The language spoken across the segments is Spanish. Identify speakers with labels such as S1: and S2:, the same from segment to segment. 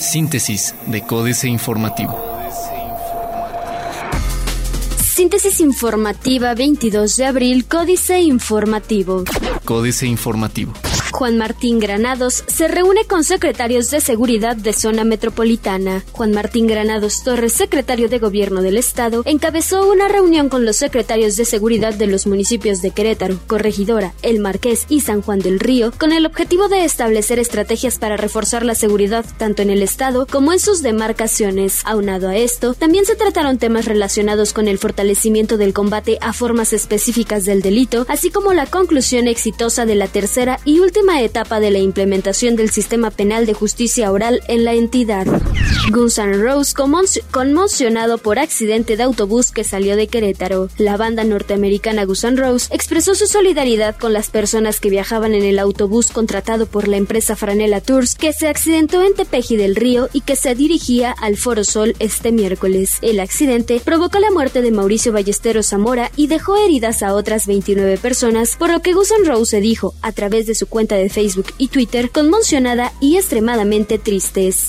S1: Síntesis de Códice Informativo.
S2: Síntesis informativa 22 de abril, Códice Informativo.
S1: Códice Informativo.
S2: Juan Martín Granados se reúne con secretarios de seguridad de zona metropolitana. Juan Martín Granados Torres, secretario de Gobierno del Estado, encabezó una reunión con los secretarios de seguridad de los municipios de Querétaro, Corregidora, El Marqués y San Juan del Río, con el objetivo de establecer estrategias para reforzar la seguridad tanto en el Estado como en sus demarcaciones. Aunado a esto, también se trataron temas relacionados con el fortalecimiento del combate a formas específicas del delito, así como la conclusión exitosa de la tercera y última etapa de la implementación del sistema penal de justicia oral en la entidad. Guns N' Roses conmocionado por accidente de autobús que salió de Querétaro. La banda norteamericana Guns N' Roses expresó su solidaridad con las personas que viajaban en el autobús contratado por la empresa Franela Tours que se accidentó en Tepeji del Río y que se dirigía al Foro Sol este miércoles. El accidente provocó la muerte de Mauricio Ballesteros Zamora y dejó heridas a otras 29 personas, por lo que Guns N' Roses se dijo a través de su cuenta de Facebook y Twitter conmocionada y extremadamente tristes.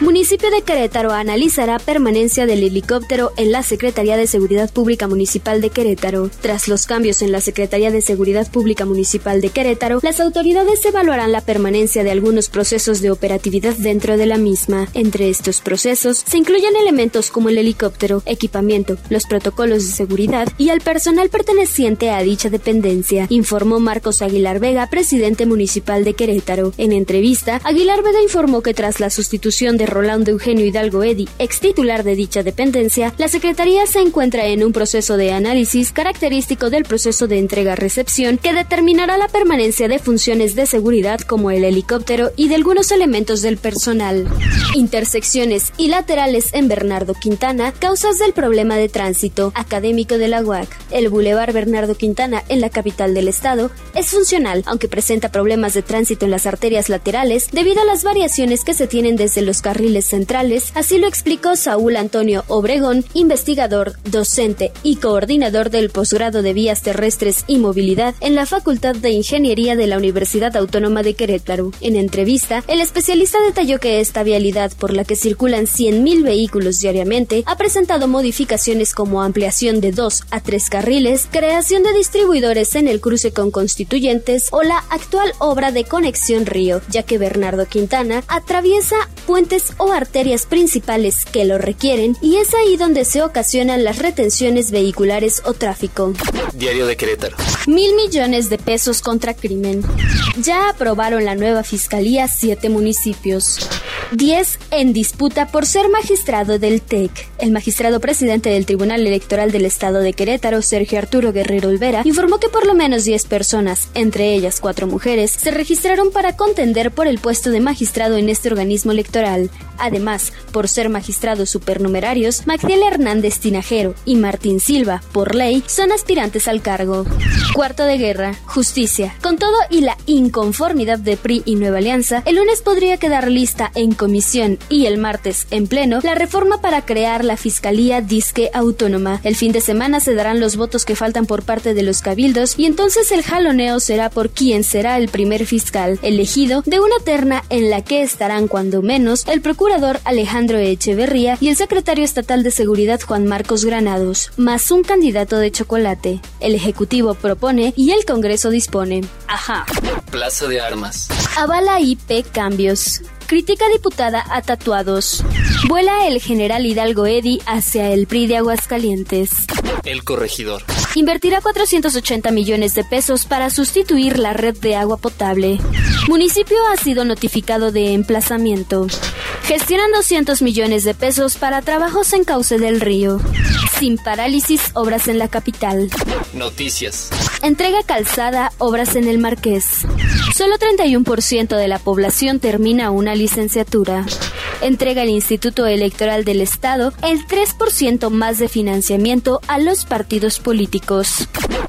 S2: Municipio de Querétaro analizará permanencia del helicóptero en la Secretaría de Seguridad Pública Municipal de Querétaro. Tras los cambios en la Secretaría de Seguridad Pública Municipal de Querétaro, las autoridades evaluarán la permanencia de algunos procesos de operatividad dentro de la misma. Entre estos procesos se incluyen elementos como el helicóptero, equipamiento, los protocolos de seguridad y el personal perteneciente a dicha dependencia, informó Marcos Aguilar Vega, presidente municipal de Querétaro. En entrevista, Aguilar Vega informó que tras la sustitución de Rolando Eugenio Hidalgo Eddy, ex titular de dicha dependencia, la Secretaría se encuentra en un proceso de análisis característico del proceso de entrega-recepción que determinará la permanencia de funciones de seguridad como el helicóptero y de algunos elementos del personal. Intersecciones y laterales en Bernardo Quintana, causas del problema de tránsito académico de la UAC. El Boulevard Bernardo Quintana en la capital del estado es funcional, aunque presenta problemas de tránsito en las arterias laterales debido a las variaciones que se tienen desde los carros carriles centrales, así lo explicó Saúl Antonio Obregón, investigador, docente y coordinador del posgrado de vías terrestres y movilidad en la Facultad de Ingeniería de la Universidad Autónoma de Querétaro. En entrevista, el especialista detalló que esta vialidad por la que circulan 100.000 vehículos diariamente ha presentado modificaciones como ampliación de dos a tres carriles, creación de distribuidores en el cruce con constituyentes o la actual obra de conexión río, ya que Bernardo Quintana atraviesa puentes o arterias principales que lo requieren y es ahí donde se ocasionan las retenciones vehiculares o tráfico.
S1: Diario de Querétaro.
S2: Mil millones de pesos contra crimen. Ya aprobaron la nueva fiscalía siete municipios. 10 en disputa por ser magistrado del TEC. El magistrado presidente del Tribunal Electoral del Estado de Querétaro, Sergio Arturo Guerrero Olvera, informó que por lo menos 10 personas, entre ellas cuatro mujeres, se registraron para contender por el puesto de magistrado en este organismo electoral. Además, por ser magistrados supernumerarios, Magdiel Hernández Tinajero y Martín Silva, por ley, son aspirantes al cargo. Cuarto de guerra, justicia. Con todo y la inconformidad de PRI y Nueva Alianza, el lunes podría quedar lista en comisión y el martes en pleno la reforma para crear la Fiscalía Disque Autónoma. El fin de semana se darán los votos que faltan por parte de los cabildos y entonces el jaloneo será por quién será el primer fiscal elegido de una terna en la que estarán cuando menos el procurador Alejandro Echeverría y el secretario estatal de Seguridad Juan Marcos Granados, más un candidato de chocolate. El Ejecutivo propone y el Congreso dispone. Ajá.
S1: Plaza de Armas.
S2: Avala IP cambios. Crítica diputada a tatuados. Vuela el general Hidalgo Eddy hacia el PRI de Aguascalientes.
S1: El corregidor.
S2: Invertirá 480 millones de pesos para sustituir la red de agua potable. Municipio ha sido notificado de emplazamiento. Gestionan 200 millones de pesos para trabajos en Cauce del Río. Sin parálisis, obras en la capital.
S1: Noticias.
S2: Entrega calzada, obras en el Marqués. Solo 31% de la población termina una licenciatura. Entrega el Instituto Electoral del Estado el 3% más de financiamiento a los partidos políticos.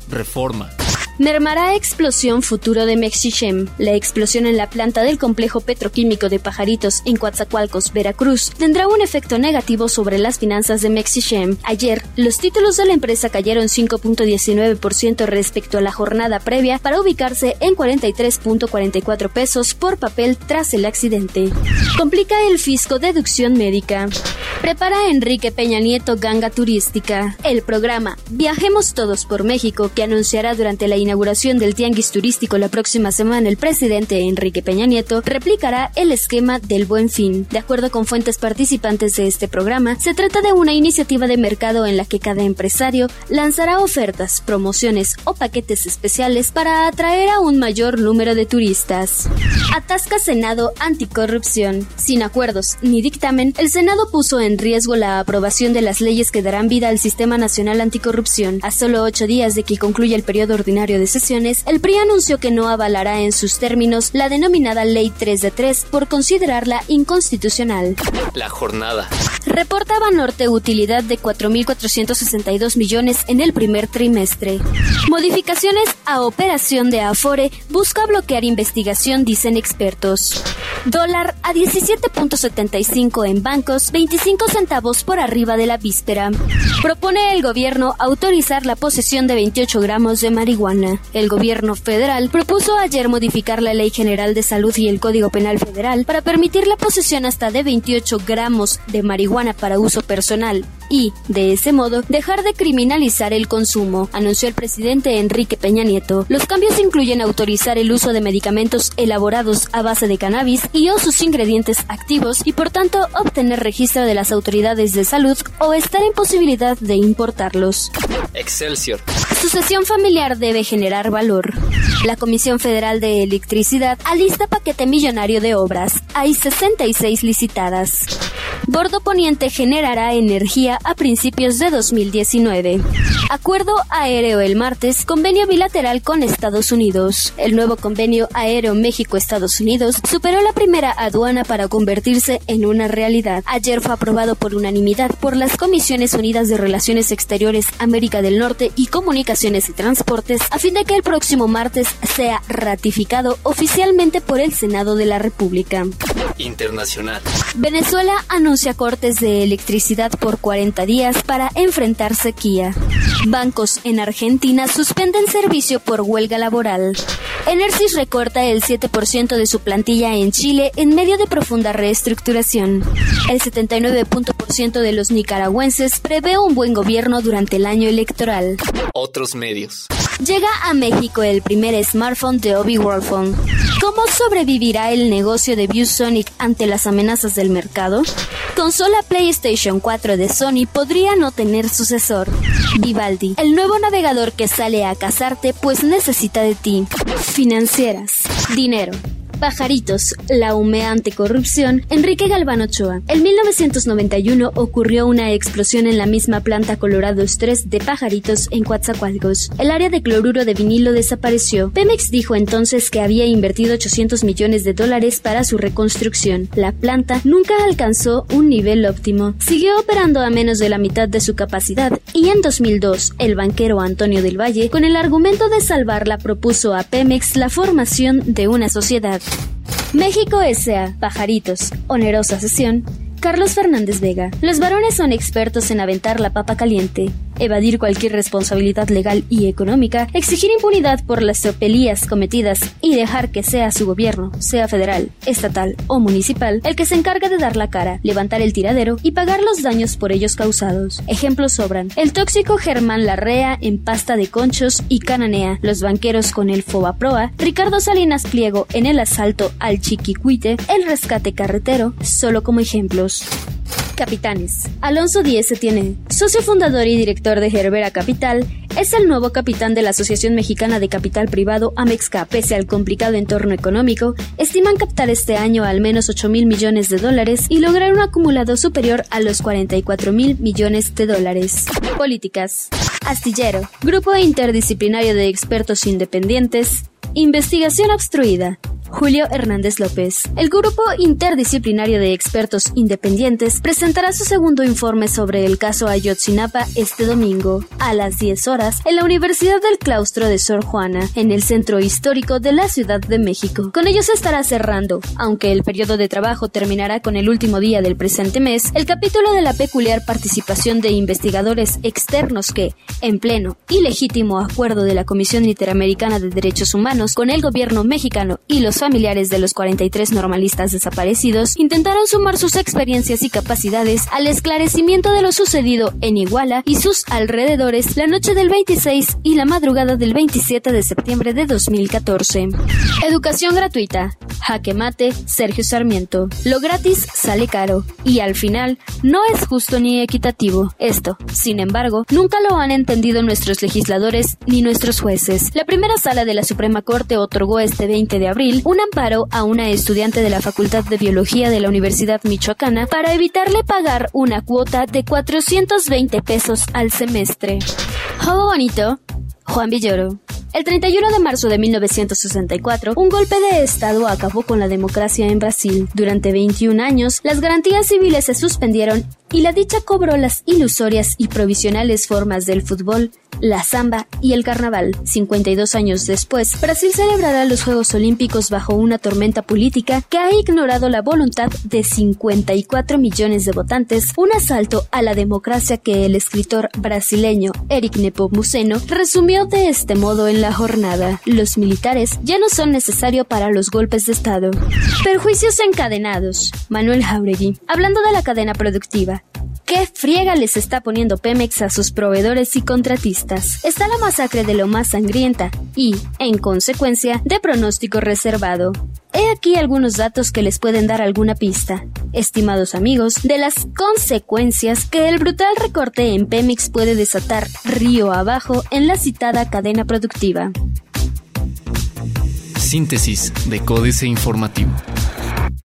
S1: Reforma.
S2: Mermará explosión futuro de Mexichem. La explosión en la planta del complejo petroquímico de Pajaritos en Coatzacoalcos, Veracruz, tendrá un efecto negativo sobre las finanzas de Mexichem. Ayer, los títulos de la empresa cayeron 5.19% respecto a la jornada previa para ubicarse en 43.44 pesos por papel tras el accidente. Complica el fisco deducción médica. Prepara Enrique Peña Nieto Ganga Turística. El programa Viajemos Todos por México, que anunciará durante la inauguración del Tianguis Turístico la próxima semana el presidente Enrique Peña Nieto, replicará el esquema del Buen Fin. De acuerdo con fuentes participantes de este programa, se trata de una iniciativa de mercado en la que cada empresario lanzará ofertas, promociones o paquetes especiales para atraer a un mayor número de turistas. Atasca Senado Anticorrupción. Sin acuerdos ni dictamen, el Senado puso en riesgo la aprobación de las leyes que darán vida al Sistema Nacional Anticorrupción. A solo ocho días de que concluya el periodo ordinario de sesiones, el PRI anunció que no avalará en sus términos la denominada Ley 3 de 3 por considerarla inconstitucional.
S1: La jornada.
S2: Reporta Banorte utilidad de 4.462 millones en el primer trimestre. Modificaciones a operación de Afore busca bloquear investigación, dicen expertos. Dólar a 17.75 en bancos, 25 centavos por arriba de la víspera. Propone el gobierno autorizar la posesión de 28 gramos de marihuana. El gobierno federal propuso ayer modificar la Ley General de Salud y el Código Penal Federal para permitir la posesión hasta de 28 gramos de marihuana para uso personal y, de ese modo, dejar de criminalizar el consumo, anunció el presidente Enrique Peña Nieto. Los cambios incluyen autorizar el uso de medicamentos elaborados a base de cannabis y o sus ingredientes activos y, por tanto, obtener registro de las autoridades de salud o estar en posibilidad de importarlos.
S1: Excelsior.
S2: Sucesión familiar debe generar valor. La Comisión Federal de Electricidad alista paquete millonario de obras. Hay 66 licitadas. Bordo Poniente generará energía a principios de 2019. Acuerdo aéreo el martes, convenio bilateral con Estados Unidos. El nuevo convenio aéreo México-Estados Unidos superó la primera aduana para convertirse en una realidad. Ayer fue aprobado por unanimidad por las Comisiones Unidas de Relaciones Exteriores América del Norte y Comunicaciones y Transportes a fin de que el próximo martes sea ratificado oficialmente por el Senado de la República.
S1: Internacional.
S2: Venezuela anuncia cortes de electricidad por 40 días para enfrentar sequía. Bancos en Argentina suspenden servicio por huelga laboral. Enersis recorta el 7% de su plantilla en Chile en medio de profunda reestructuración. El 79% de los nicaragüenses prevé un buen gobierno durante el año electoral.
S1: Otros medios.
S2: Llega a México el primer smartphone de Obi Phone. ¿Cómo sobrevivirá el negocio de ViewSonic ante las amenazas del mercado? Consola PlayStation 4 de Sony podría no tener sucesor. Vivaldi, el nuevo navegador que sale a casarte pues necesita de ti. Financieras. Dinero. Pajaritos, la humeante corrupción, Enrique Galván Ochoa. En 1991 ocurrió una explosión en la misma planta Colorados 3 de Pajaritos en Coatzacoalcos. El área de cloruro de vinilo desapareció. Pemex dijo entonces que había invertido 800 millones de dólares para su reconstrucción. La planta nunca alcanzó un nivel óptimo. Siguió operando a menos de la mitad de su capacidad y en 2002 el banquero Antonio del Valle, con el argumento de salvarla, propuso a Pemex la formación de una sociedad. México S.A. Pajaritos. Onerosa sesión. Carlos Fernández Vega. Los varones son expertos en aventar la papa caliente, evadir cualquier responsabilidad legal y económica, exigir impunidad por las tropelías cometidas y dejar que sea su gobierno, sea federal, estatal o municipal, el que se encargue de dar la cara, levantar el tiradero y pagar los daños por ellos causados. Ejemplos sobran. El tóxico Germán Larrea en pasta de conchos y cananea, los banqueros con el Fobaproa, Ricardo Salinas Pliego en el asalto al Chiquicuite, el rescate carretero, solo como ejemplos. Capitanes. Alonso Díez tiene, socio fundador y director de Gerbera Capital, es el nuevo capitán de la Asociación Mexicana de Capital Privado Amexca. Pese al complicado entorno económico, estiman captar este año al menos 8 mil millones de dólares y lograr un acumulado superior a los 44 mil millones de dólares. Políticas. Astillero. Grupo interdisciplinario de expertos independientes. Investigación obstruida. Julio Hernández López. El grupo interdisciplinario de expertos independientes presentará su segundo informe sobre el caso Ayotzinapa este domingo, a las 10 horas, en la Universidad del Claustro de Sor Juana, en el centro histórico de la Ciudad de México. Con ello se estará cerrando, aunque el periodo de trabajo terminará con el último día del presente mes, el capítulo de la peculiar participación de investigadores externos que, en pleno y legítimo acuerdo de la Comisión Interamericana de Derechos Humanos con el gobierno mexicano y los familiares de los 43 normalistas desaparecidos, intentaron sumar sus experiencias y capacidades al esclarecimiento de lo sucedido en Iguala y sus alrededores la noche del 26 y la madrugada del 27 de septiembre de 2014. Educación gratuita. Jaque mate, Sergio Sarmiento. Lo gratis sale caro y al final no es justo ni equitativo. Esto, sin embargo, nunca lo han entendido nuestros legisladores ni nuestros jueces. La primera sala de la Suprema Corte otorgó este 20 de abril un amparo a una estudiante de la Facultad de Biología de la Universidad Michoacana para evitarle pagar una cuota de 420 pesos al semestre. Jodo bonito, Juan Villoro. El 31 de marzo de 1964, un golpe de Estado acabó con la democracia en Brasil. Durante 21 años, las garantías civiles se suspendieron y la dicha cobró las ilusorias y provisionales formas del fútbol, la samba y el carnaval. 52 años después, Brasil celebrará los Juegos Olímpicos bajo una tormenta política que ha ignorado la voluntad de 54 millones de votantes, un asalto a la democracia que el escritor brasileño Eric Nepomuceno resumió de este modo en la jornada. Los militares ya no son necesarios para los golpes de Estado. Perjuicios encadenados. Manuel Jauregui. Hablando de la cadena productiva, ¿Qué friega les está poniendo Pemex a sus proveedores y contratistas? Está la masacre de lo más sangrienta y, en consecuencia, de pronóstico reservado. He aquí algunos datos que les pueden dar alguna pista, estimados amigos, de las consecuencias que el brutal recorte en Pemex puede desatar río abajo en la citada cadena productiva.
S1: Síntesis de Códice Informativo.